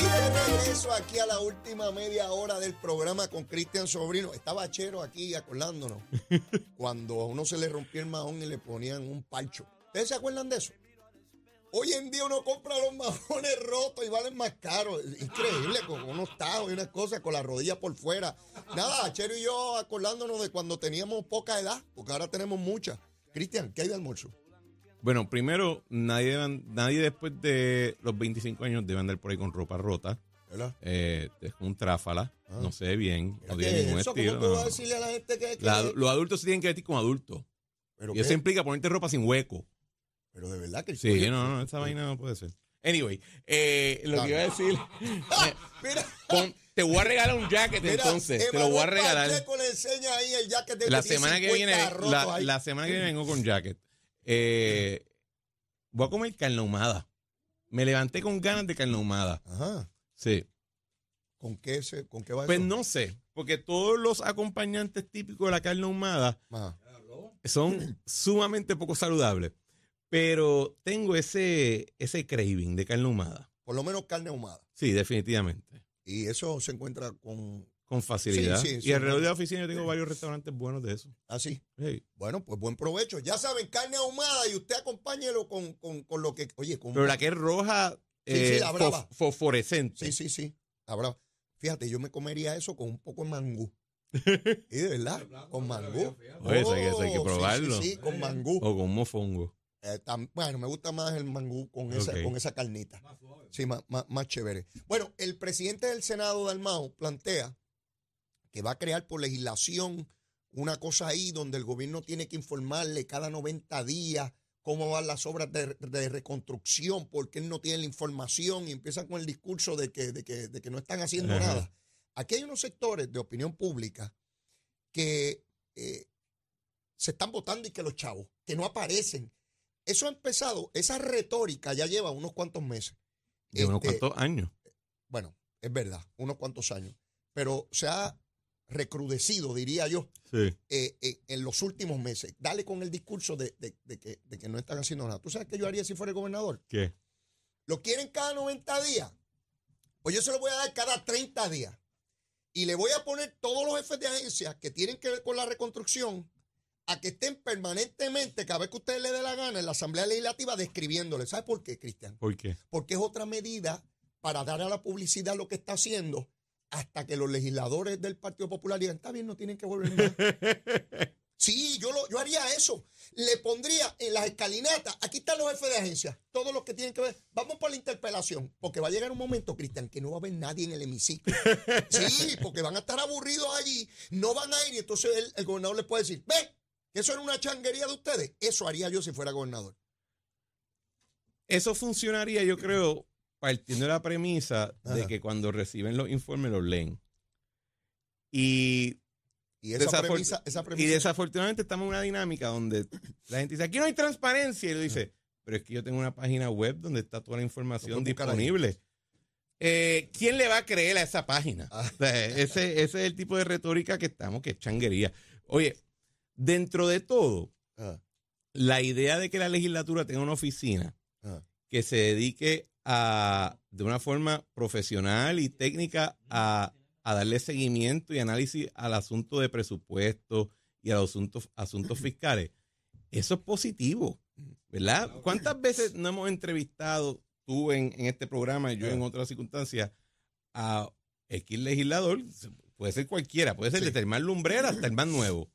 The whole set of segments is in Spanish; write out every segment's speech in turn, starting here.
Y de regreso aquí a la última media hora del programa con Cristian Sobrino. Estaba Chero aquí acordándonos cuando a uno se le rompió el mahón y le ponían un palcho. ¿Ustedes se acuerdan de eso? Hoy en día uno compra los majones rotos y valen más caros. Increíble, con unos tajos y unas cosas, con la rodilla por fuera. Nada, Chero y yo acordándonos de cuando teníamos poca edad, porque ahora tenemos mucha. Cristian, ¿qué hay de almuerzo? Bueno, primero, nadie, nadie después de los 25 años debe andar por ahí con ropa rota. ¿Verdad? Eh, es un tráfala, Ah. no se ve bien, no ¿Qué tiene ningún eso? estilo. ¿Cómo tú vas a decirle a la gente que... que- La- los adultos se tienen que vestir como adultos. ¿Pero Y eso implica ponerte ropa sin hueco. Pero de verdad que... Sí, no, no, esa vaina no puede ser. Anyway, eh, lo que iba a decir, eh, Mira, pon- te voy a regalar un jacket mira, entonces, te lo voy a regalar. Pacheco le enseña ahí el jacket de La semana que 50 viene, la, la semana que viene vengo con jacket. Eh, voy a comer carne ahumada. Me levanté con ganas de carne ahumada. Ajá. Sí. ¿Con qué, se, ¿Con qué va Pues eso? no sé, porque todos los acompañantes típicos de la carne ahumada Ajá. son sumamente poco saludables. Pero tengo ese, ese craving de carne ahumada. Por lo menos carne ahumada. Sí, definitivamente. Y eso se encuentra con... Con facilidad. Sí, sí, y sí, alrededor de la oficina yo tengo varios restaurantes buenos de eso. Así. Sí. Bueno, pues buen provecho. Ya saben, carne ahumada y usted acompáñelo con, con, con lo que... Oye, con... Pero la que es roja, Sí, sí, eh, la brava. fos- fosforescente. Sí, sí, sí. Fíjate, yo me comería eso con un poco de mangú. Y de verdad, con mangú. Oye, eso hay que- eso hay que Oh, sí, probarlo. Sí, sí, con mangú. O con mofongo. Eh, tam- bueno, me gusta más el mangú con esa, con esa carnita. Sí, más, más, más chévere. Bueno, el presidente del Senado, Dalmao, plantea que va a crear por legislación una cosa ahí donde el gobierno tiene que informarle cada 90 días cómo van las obras de, de reconstrucción, porque él no tiene la información y empiezan con el discurso de que, de que, de que no están haciendo Ajá. nada. Aquí hay unos sectores de opinión pública que eh, se están votando y que los chavos, que no aparecen. Eso ha empezado, esa retórica ya lleva unos cuantos meses. De unos Este, cuantos años. Bueno, es verdad, unos cuantos años. Pero se ha recrudecido, diría yo, Sí. eh, eh, en los últimos meses. Dale con el discurso de, de- de que, de que no están haciendo nada. ¿Tú sabes qué yo haría si fuera el gobernador? ¿Qué? ¿Lo quieren cada 90 días? Pues yo se lo voy a dar cada 30 días. Y le voy a poner todos los jefes de agencias que tienen que ver con la reconstrucción a que estén permanentemente, cada vez que usted le dé la gana, en la Asamblea Legislativa describiéndole. ¿Sabe por qué, Cristian? ¿Por qué? Porque es otra medida para dar a la publicidad lo que está haciendo hasta que los legisladores del Partido Popular digan, está bien, no tienen que volver. Sí, yo, lo, yo haría eso. Le pondría en las escalinatas, aquí están los jefes de agencia, todos los que tienen que ver. Vamos por la interpelación, porque va a llegar un momento, Cristian, que no va a haber nadie en el hemiciclo. Sí, porque van a estar aburridos allí, no van a ir y entonces el, el gobernador les puede decir, ve, eso era una changuería de ustedes. Eso haría yo si fuera gobernador. Eso funcionaría, yo creo, partiendo de la premisa de que cuando reciben los informes los leen. Y, Y esa premisa, esa y desafortunadamente estamos en una dinámica donde la gente dice, aquí no hay transparencia. Y le dice, pero es que yo tengo una página web donde está toda la Lo información disponible. Eh, ¿Quién le va a creer a esa página? Ah. O sea, ese, ese es el tipo de retórica que estamos, que es changuería. Oye, dentro de todo, Ah, la idea de que la legislatura tenga una oficina ah. que se dedique a, de una forma profesional y técnica a, a darle seguimiento y análisis al asunto de presupuesto y a los asuntos, asuntos fiscales, eso es positivo, ¿verdad? ¿Cuántas veces no hemos entrevistado tú en, en este programa y yo en otras circunstancias a X legislador? Puede ser cualquiera, puede ser Sí. desde el más lumbrera hasta el más nuevo.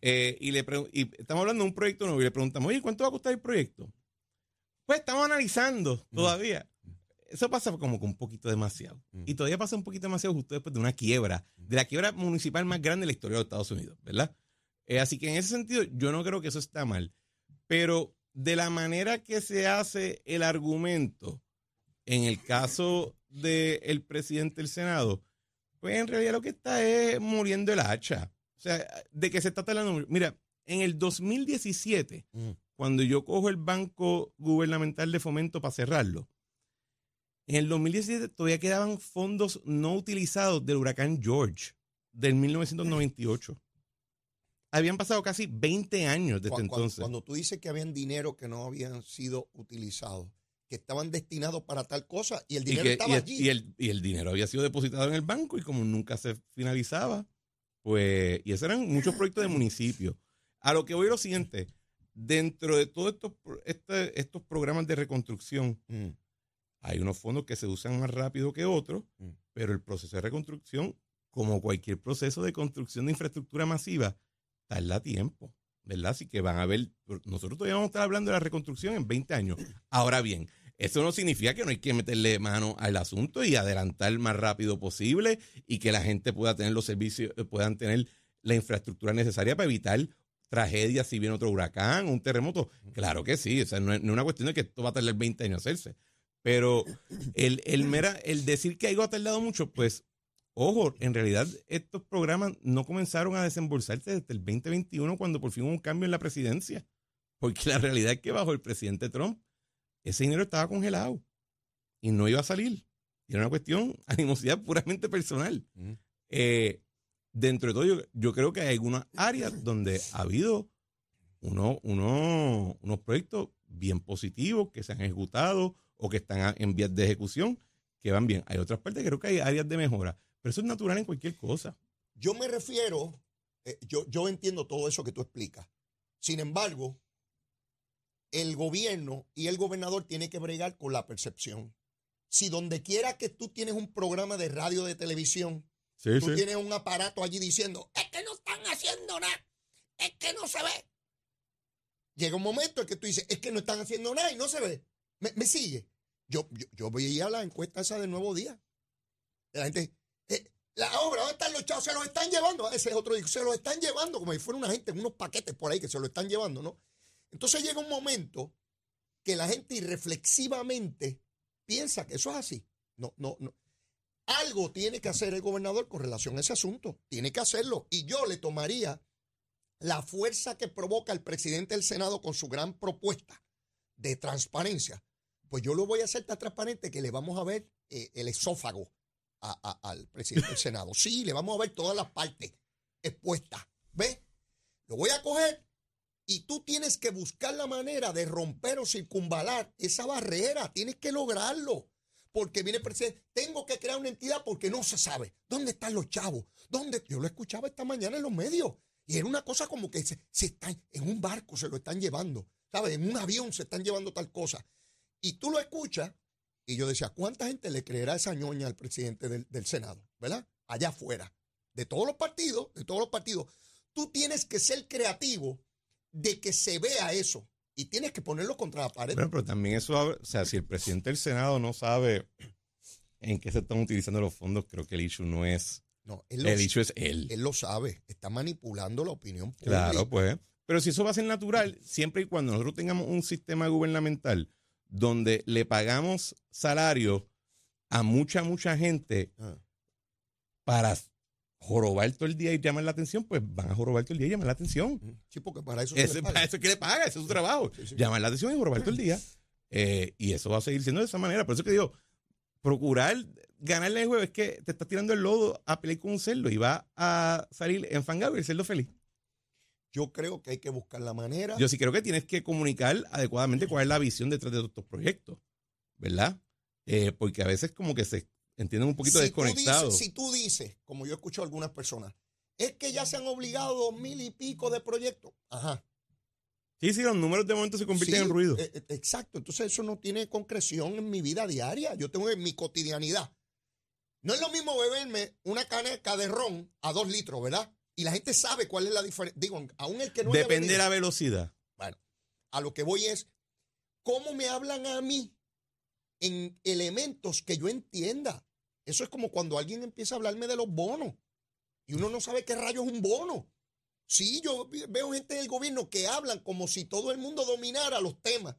Eh, y, le y estamos hablando de un proyecto nuevo y le preguntamos, oye, ¿cuánto va a costar el proyecto? Pues estamos analizando todavía. Eso pasa como con un poquito demasiado. Mm. Y todavía pasa un poquito demasiado justo después de una quiebra, de la quiebra municipal más grande de la historia de los Estados Unidos, ¿verdad? Eh, así que en ese sentido, yo no creo que eso está mal. Pero de la manera que se hace el argumento, en el caso del presidente del Senado, pues en realidad lo que está es muriendo el hacha. O sea, de que se está hablando. Mira, en el 2017, Mm. Cuando yo cojo el Banco Gubernamental de Fomento para cerrarlo, en el 2017 todavía quedaban fondos no utilizados del huracán George del 1998. Habían pasado casi 20 años desde entonces. Cuando tú dices que habían dinero que no habían sido utilizados, que estaban destinados para tal cosa y el Y, dinero que- estaba y el- allí. y el, y el dinero había sido depositado en el banco y como nunca se finalizaba, pues, y esos eran muchos proyectos de municipios. A lo que voy lo siguiente, dentro de todos estos, este- estos programas de reconstrucción, Mm. hay unos fondos que se usan más rápido que otros, Mm. pero el proceso de reconstrucción, como cualquier proceso de construcción de infraestructura masiva, tarda tiempo, ¿verdad? Así que van a ver, nosotros todavía vamos a estar hablando de la reconstrucción en 20 años. Ahora bien, eso no significa que no hay que meterle mano al asunto y adelantar más rápido posible y que la gente pueda tener los servicios, eh, puedan tener la infraestructura necesaria para evitar tragedias si viene otro huracán un terremoto. Claro que sí, o sea, no es, no es una cuestión de que esto va a tardar 20 años hacerse. Pero el, el, mera, el decir que algo ha tardado mucho, pues, ojo, en realidad estos programas no comenzaron a desembolsarse desde el 2021 cuando por fin hubo un cambio en la presidencia. Porque la realidad es que bajo el presidente Trump, ese dinero estaba congelado y no iba a salir. Y era una cuestión, animosidad puramente personal. Eh, dentro de todo, yo, yo creo que hay algunas áreas donde ha habido uno, uno- unos proyectos bien positivos que se han ejecutado o que están en vías de ejecución que van bien. Hay otras partes que creo que hay áreas de mejora, pero eso es natural en cualquier cosa. Yo me refiero, eh, yo, yo entiendo todo eso que tú explicas. Sin embargo, el gobierno y el gobernador tienen que bregar con la percepción. Si donde quiera que tú tienes un programa de radio de televisión, Sí, tú tienes un aparato allí diciendo, es que no están haciendo nada, es que no se ve. Llega un momento en que tú dices, es que no están haciendo nada y no se ve. ¿Me, me sigue? Yo, yo, yo veía la encuesta esa del Nuevo Día. La gente, eh, la obra, ¿dónde están los chavos? Se los están llevando. Ese es otro, se los están llevando, como si fuera una gente en unos paquetes por ahí que se lo están llevando, ¿no? Entonces llega un momento que la gente irreflexivamente piensa que eso es así. No, no, no. Algo tiene que hacer el gobernador con relación a ese asunto. Tiene que hacerlo. Y yo le tomaría la fuerza que provoca el presidente del Senado con su gran propuesta de transparencia. Pues yo lo voy a hacer tan transparente que le vamos a ver eh, el esófago al presidente del Senado. Sí, le vamos a ver todas las partes expuestas. ¿Ves? Lo voy a coger y tú tienes que buscar la manera de romper o circunvalar esa barrera. Tienes que lograrlo. Porque viene el presidente, tengo que crear una entidad porque no se sabe. ¿Dónde están los chavos? ¿Dónde? Yo lo escuchaba esta mañana en los medios. Y era una cosa como que se, se están, en un barco se lo están llevando. ¿Sabes? En un avión se están llevando tal cosa. Y tú lo escuchas y yo decía, ¿cuánta gente le creerá esa ñoña al presidente del, del Senado? ¿Verdad? Allá afuera. De todos los partidos, de todos los partidos. Tú tienes que ser creativo de que se vea eso. Y tienes que ponerlo contra la pared. Pero también eso, abre- o sea, si el presidente del Senado no sabe en qué se están utilizando los fondos, creo que el issue no es, no, él lo, el issue es él. él lo sabe. Está manipulando la opinión pública. Claro, pues. Pero si eso va a ser natural, siempre y cuando nosotros tengamos un sistema gubernamental donde le pagamos salario a mucha, mucha gente Ah. para jorobar todo el día y llamar la atención, pues van a jorobar todo el día y llamar la atención. Sí, porque para eso se para eso es que le paga, ese es su trabajo. Sí, sí. Llamar la atención y jorobar todo el día. Eh, y eso va a seguir siendo de esa manera. Por eso que digo, procurar ganarle el juego es que te estás tirando el lodo a pelear con un cerdo y va a salir enfangado y el cerdo feliz. Yo creo que hay que buscar la manera. Yo sí creo que tienes que comunicar adecuadamente cuál es la visión detrás de estos proyectos, ¿verdad? Eh, porque a veces como que se entienden un poquito si desconectados. si tú dices, como yo escucho a algunas personas, es que ya se han obligado dos mil y pico de proyectos. Ajá. Sí, sí, los números de momento se convierten Sí, en ruido. eh, eh, exacto. Entonces eso no tiene concreción en mi vida diaria. Yo tengo en mi cotidianidad. No es lo mismo beberme una caneca de ron a dos litros, ¿verdad? Y la gente sabe cuál es la diferencia. Digo, aún el que no Depende de la velocidad. Bueno, a lo que voy es, ¿cómo me hablan a mí en elementos que yo entienda? Eso es como cuando alguien empieza a hablarme de los bonos y uno no sabe qué rayo es un bono. Sí, yo veo gente en el gobierno que hablan como si todo el mundo dominara los temas,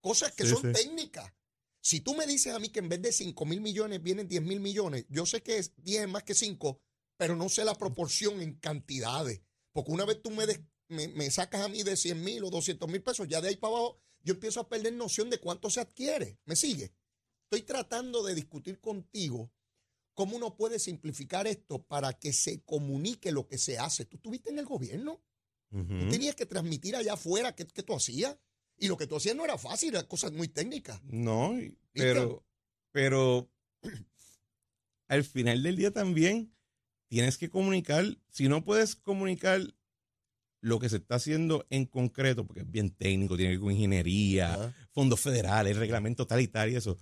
cosas que Sí, son sí. técnicas. Si tú me dices a mí que en vez de 5 mil millones vienen 10 mil millones, yo sé que es 10 es más que 5, pero no sé la proporción en cantidades. Porque una vez tú me, des- me, me sacas a mí de 100 mil o 200 mil pesos, ya de ahí para abajo yo empiezo a perder noción de cuánto se adquiere. ¿Me sigue? Estoy tratando de discutir contigo cómo uno puede simplificar esto para que se comunique lo que se hace. Tú estuviste en el gobierno, tú tenías que transmitir allá afuera qué, qué tú hacías. Y lo que tú hacías no era fácil, eran cosas muy técnicas. No, pero, pero al final del día también tienes que comunicar, si no puedes comunicar lo que se está haciendo en concreto, porque es bien técnico, tiene que ver con ingeniería, fondos federales, reglamento tal y tal y eso,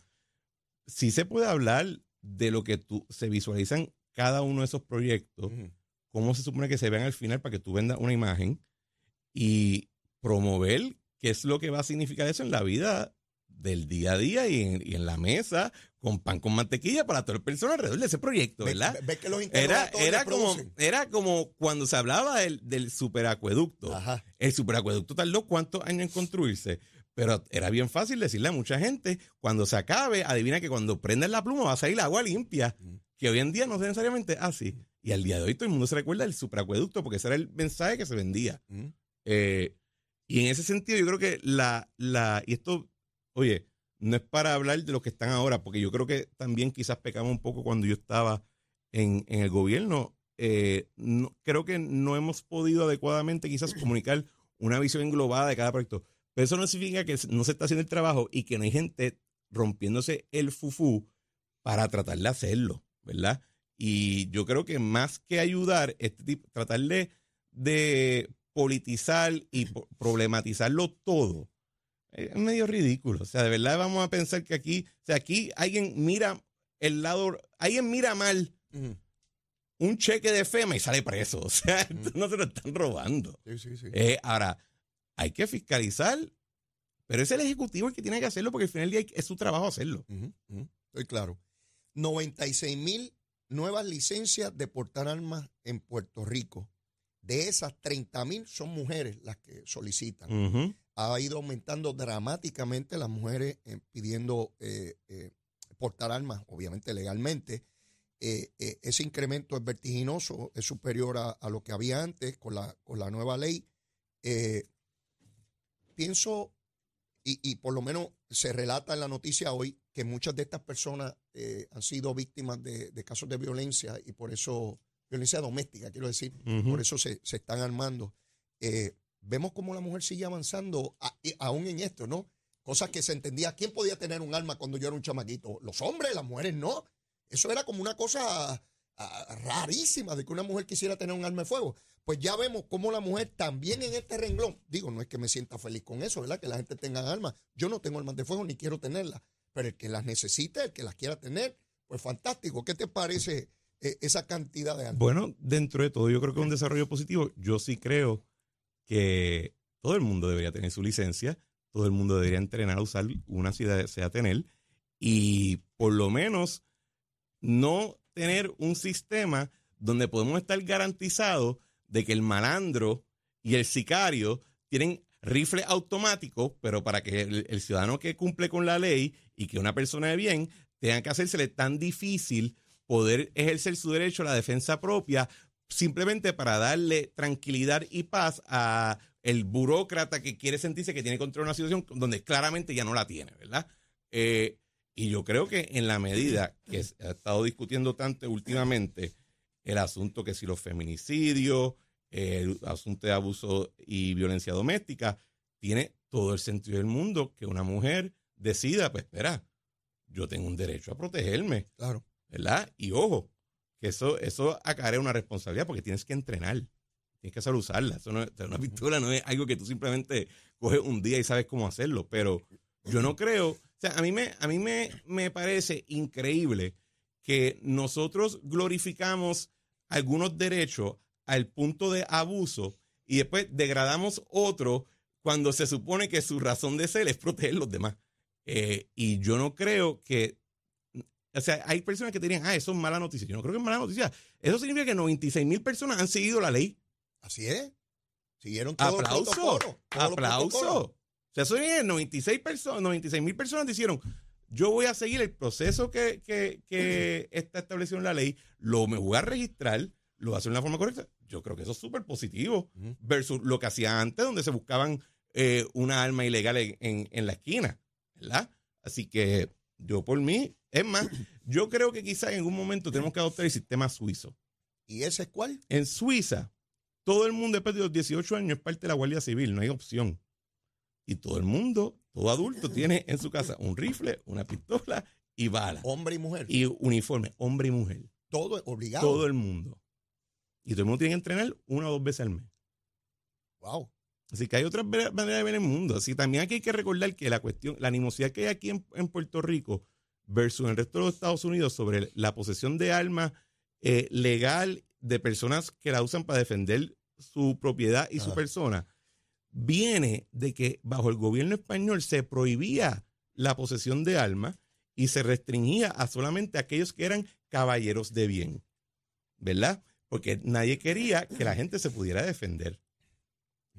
sí se puede hablar de lo que tú, se visualizan cada uno de esos proyectos, cómo se supone que se vean al final para que tú vendas una imagen y promover qué es lo que va a significar eso en la vida del día a día y en, la mesa con pan con mantequilla para toda la persona alrededor de ese proyecto, ¿verdad? era, era, como, era como cuando se hablaba del, del superacueducto. El superacueducto tardó cuántos años en construirse. Pero era bien fácil decirle a mucha gente, cuando se acabe, adivina que cuando prendes la pluma va a salir agua limpia, que hoy en día no es necesariamente así. Y al día de hoy todo el mundo se recuerda del superacueducto porque ese era el mensaje que se vendía. Eh, y en ese sentido yo creo que la, la, y esto Oye, no es para hablar de los que están ahora, porque yo creo que también quizás pecamos un poco cuando yo estaba en, el gobierno. Eh, creo que no hemos podido adecuadamente quizás comunicar una visión englobada de cada proyecto. Pero eso no significa que no se está haciendo el trabajo y que no hay gente rompiéndose el fufú para tratar de hacerlo, ¿verdad? Y yo creo que más que ayudar, este tipo, tratar de, de politizar y problematizarlo todo, es medio ridículo. O sea, de verdad vamos a pensar que aquí, o sea, aquí alguien mira el lado, alguien mira mal un cheque de FEMA y sale preso. O sea, no se lo están robando. Sí, sí, sí. Eh, ahora, hay que fiscalizar, pero es el Ejecutivo el que tiene que hacerlo porque al final del día es su trabajo hacerlo. Estoy claro. 96 mil nuevas licencias de portar armas en Puerto Rico. De esas, 30 mil son mujeres las que solicitan ha ido aumentando dramáticamente las mujeres eh, pidiendo eh, eh, portar armas, obviamente legalmente. ese incremento es vertiginoso, es superior a, lo que había antes con la, con la nueva ley. Pienso, y, por lo menos se relata en la noticia hoy, que muchas de estas personas han sido víctimas de, casos de violencia y por eso, violencia doméstica, quiero decir, por eso se, se están armando vemos cómo la mujer sigue avanzando aún en esto, ¿no? Cosas que se entendía, ¿quién podía tener un arma cuando yo era un chamaquito? Los hombres, las mujeres no. Eso era como una cosa rarísima de que una mujer quisiera tener un arma de fuego. Pues ya vemos cómo la mujer también en este renglón, digo, no es que me sienta feliz con eso, ¿verdad? Que la gente tenga armas. Yo no tengo armas de fuego ni quiero tenerlas, pero el que las necesite, el que las quiera tener, pues fantástico. ¿Qué te parece eh, esa cantidad de armas? Bueno, dentro de todo, yo creo que es un desarrollo positivo. Yo sí creo que todo el mundo debería tener su licencia, todo el mundo debería entrenar a usar una si desea tener, y por lo menos no tener un sistema donde podemos estar garantizados de que el malandro y el sicario tienen rifle automático, pero para que el, ciudadano que cumple con la ley y que una persona de bien tenga que hacérsele tan difícil poder ejercer su derecho a la defensa propia simplemente para darle tranquilidad y paz a el burócrata que quiere sentirse que tiene control de una situación donde claramente ya no la tiene, ¿verdad? Eh, y yo creo que en la medida que se ha estado discutiendo tanto últimamente el asunto que si los feminicidios, el asunto de abuso y violencia doméstica, tiene todo el sentido del mundo que una mujer decida, pues espera, yo tengo un derecho a protegerme. Claro. ¿Verdad? Y ojo, eso, eso acarrea una responsabilidad porque tienes que entrenar. Tienes que saber usarla. Eso no es, una pistola no es algo que tú simplemente coges un día y sabes cómo hacerlo. Pero yo no creo. O sea, a mí me, a mí me, me parece increíble que nosotros glorificamos algunos derechos al punto de abuso y después degradamos otro cuando se supone que su razón de ser es proteger a los demás. Eh, y yo no creo que o sea, hay personas que te dirían, ah, eso es mala noticia. Yo no creo que es mala noticia. Eso significa que 96 mil personas han seguido la ley. Así es. Siguieron todo Aplauso. Aplauso. O sea, eso es 96 personas, 96 mil personas dijeron, yo voy a seguir el proceso que, está establecido en la ley, lo me voy a registrar, lo voy a hacer de una forma correcta. Yo creo que eso es súper positivo versus lo que hacía antes, donde se buscaban eh, una arma ilegal en, en la esquina, ¿verdad? Así que yo por mí, es más, yo creo que quizás en algún momento tenemos que adoptar el sistema suizo. ¿Y ese es cuál? En Suiza, todo el mundo después de los 18 años es parte de la Guardia Civil, no hay opción. Y todo el mundo, todo adulto, tiene en su casa un rifle, una pistola y bala. Hombre y mujer. Y uniforme, hombre y mujer. todo obligado. Todo el mundo. Y todo el mundo tiene que entrenar una o dos veces al mes. Wow. Así que hay otras maneras de ver el mundo. Así que también aquí hay que recordar que la cuestión, la animosidad que hay aquí en, en Puerto Rico versus en el resto de los Estados Unidos sobre la posesión de armas eh, legal de personas que la usan para defender su propiedad y su persona, viene de que bajo el gobierno español se prohibía la posesión de armas y se restringía a solamente aquellos que eran caballeros de bien, ¿verdad? Porque nadie quería que la gente se pudiera defender.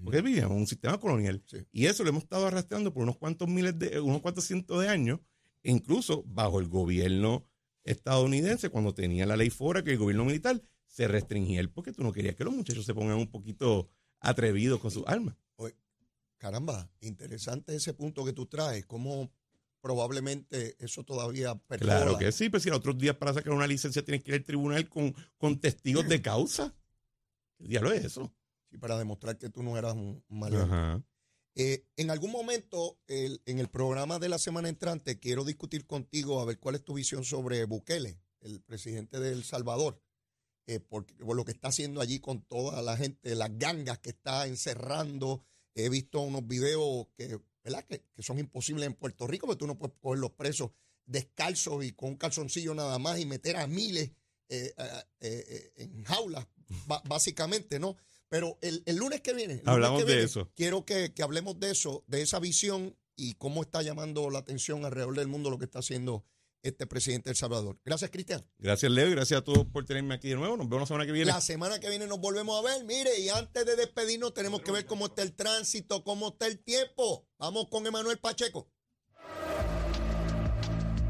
Porque vivíamos en un sistema colonial. Sí. Y eso lo hemos estado arrastrando por unos cuantos miles de, unos cuantos cientos de años, incluso bajo el gobierno estadounidense, cuando tenía la ley fuera que el gobierno militar se restringía el porque tú no querías que los muchachos se pongan un poquito atrevidos con sus armas. Caramba, interesante ese punto que tú traes. Cómo probablemente eso todavía percola. Claro que sí, pero si los otros días para sacar una licencia tienes que ir al tribunal con, con testigos de causa. ¿Qué diablo es eso? Sí, para demostrar que tú no eras un. Ajá. Eh, en algún momento, el- en el programa de la semana entrante, quiero discutir contigo a ver cuál es tu visión sobre Bukele, el presidente de El Salvador, eh, porque, por lo que está haciendo allí con toda la gente, las gangas que está encerrando. He visto unos videos que, ¿verdad? que, que son imposibles en Puerto Rico, porque tú no puedes coger los presos descalzos y con un calzoncillo nada más y meter a miles eh, eh, eh, en jaulas, básicamente, ¿no? Pero el, el lunes que viene, lunes Hablamos que de eso. quiero que, que hablemos de eso, de esa visión y cómo está llamando la atención alrededor del mundo lo que está haciendo este presidente de El Salvador. Gracias, Cristian. Gracias, Leo, y gracias a todos por tenerme aquí de nuevo. Nos vemos la semana que viene. La semana que viene nos volvemos a ver. Mire, y antes de despedirnos, tenemos que ver cómo está el tránsito, cómo está el tiempo. Vamos con Emanuel Pacheco.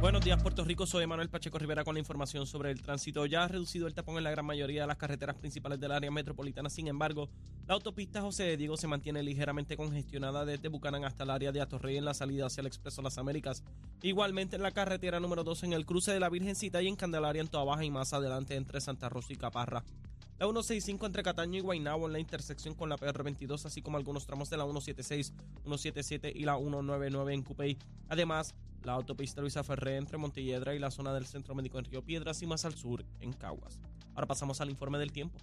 Buenos días, Puerto Rico. Soy Manuel Pacheco Rivera con la información sobre el tránsito. Ya ha reducido el tapón en la gran mayoría de las carreteras principales del área metropolitana. Sin embargo, la autopista José de Diego se mantiene ligeramente congestionada desde Bucanán hasta el área de Atorrey en la salida hacia el Expreso Las Américas. Igualmente en la carretera número 2 en el cruce de la Virgencita y en Candelaria en Toa Baja y más adelante entre Santa Rosa y Caparra. La 165 entre Cataño y Guaynabo en la intersección con la PR22, así como algunos tramos de la 176, 177 y la 199 en Cupey. Además, la autopista Luisa Ferré entre Montelledra y la zona del Centro Médico en Río Piedras y más al sur en Caguas. Ahora pasamos al informe del tiempo.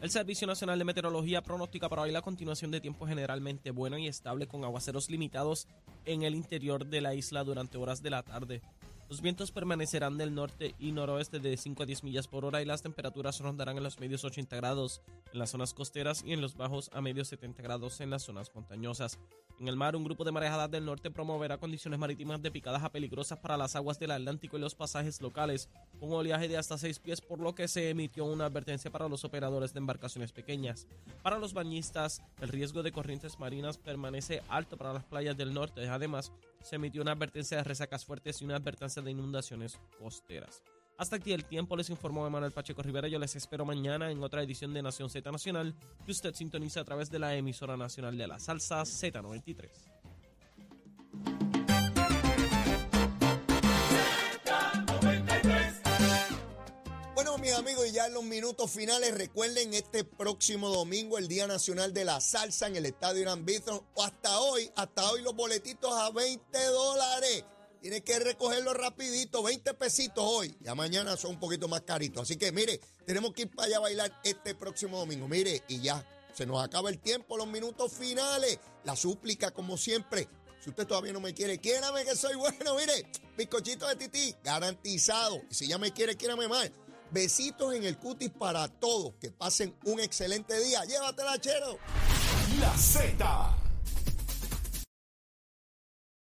El Servicio Nacional de Meteorología pronostica para hoy la continuación de tiempo generalmente bueno y estable con aguaceros limitados en el interior de la isla durante horas de la tarde. Los vientos permanecerán del norte y noroeste de 5 a 10 millas por hora y las temperaturas rondarán en los medios 80 grados en las zonas costeras y en los bajos a medios 70 grados en las zonas montañosas. En el mar, un grupo de marejadas del norte promoverá condiciones marítimas de picadas a peligrosas para las aguas del Atlántico y los pasajes locales, con oleaje de hasta 6 pies, por lo que se emitió una advertencia para los operadores de embarcaciones pequeñas. Para los bañistas, el riesgo de corrientes marinas permanece alto para las playas del norte. Además, se emitió una advertencia de resacas fuertes y una advertencia de inundaciones costeras. Hasta aquí el tiempo, les informó Emanuel Pacheco Rivera. Yo les espero mañana en otra edición de Nación Z Nacional que usted sintoniza a través de la emisora nacional de la salsa Z93. Amigos, y ya en los minutos finales, recuerden este próximo domingo, el Día Nacional de la Salsa en el Estadio Irán Bithorn. Hasta hoy, hasta hoy los boletitos a 20 dólares. Tienes que recogerlo rapidito, 20 pesitos hoy. Ya mañana son un poquito más caritos. Así que mire, tenemos que ir para allá a bailar este próximo domingo. Mire, y ya, se nos acaba el tiempo, los minutos finales. La súplica, como siempre. Si usted todavía no me quiere, quiérame que soy bueno. Mire, bizcochito de tití, garantizado. Y si ya me quiere, quiérame más. Besitos en el cutis para todos. Que pasen un excelente día. Llévatela, chero. La Z